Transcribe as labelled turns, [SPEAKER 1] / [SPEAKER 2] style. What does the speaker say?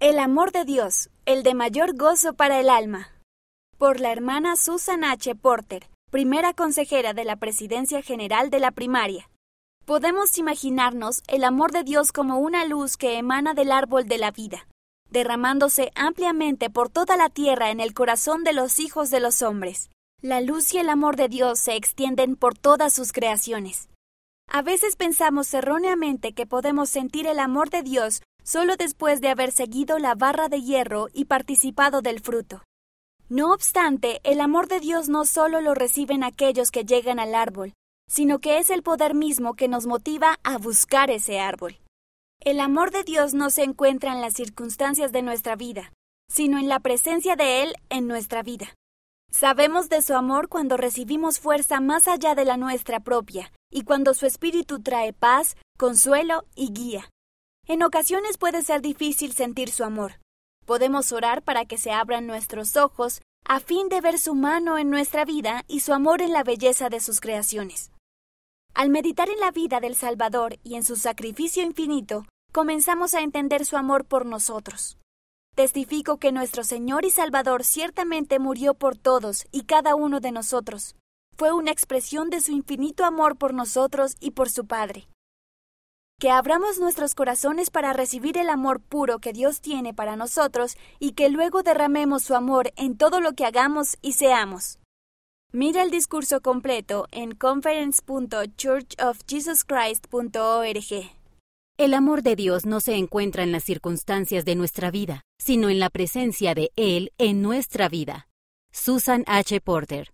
[SPEAKER 1] El amor de Dios, el de mayor gozo para el alma. Por la hermana Susan H. Porter, primera consejera de la Presidencia General de la Primaria. Podemos imaginarnos el amor de Dios como una luz que emana del árbol de la vida, derramándose ampliamente por toda la tierra en el corazón de los hijos de los hombres. La luz y el amor de Dios se extienden por todas sus creaciones. A veces pensamos erróneamente que podemos sentir el amor de Dios solo después de haber seguido la barra de hierro y participado del fruto. No obstante, el amor de Dios no solo lo reciben aquellos que llegan al árbol, sino que es el poder mismo que nos motiva a buscar ese árbol. El amor de Dios no se encuentra en las circunstancias de nuestra vida, sino en la presencia de Él en nuestra vida. Sabemos de su amor cuando recibimos fuerza más allá de la nuestra propia, y cuando su espíritu trae paz, consuelo y guía. En ocasiones puede ser difícil sentir su amor. Podemos orar para que se abran nuestros ojos a fin de ver su mano en nuestra vida y su amor en la belleza de sus creaciones. Al meditar en la vida del Salvador y en su sacrificio infinito, comenzamos a entender su amor por nosotros. Testifico que nuestro Señor y Salvador ciertamente murió por todos y cada uno de nosotros. Fue una expresión de su infinito amor por nosotros y por su Padre que abramos nuestros corazones para recibir el amor puro que Dios tiene para nosotros y que luego derramemos su amor en todo lo que hagamos y seamos. Mira el discurso completo en conference.churchofjesuschrist.org.
[SPEAKER 2] El amor de Dios no se encuentra en las circunstancias de nuestra vida, sino en la presencia de Él en nuestra vida. Susan H. Porter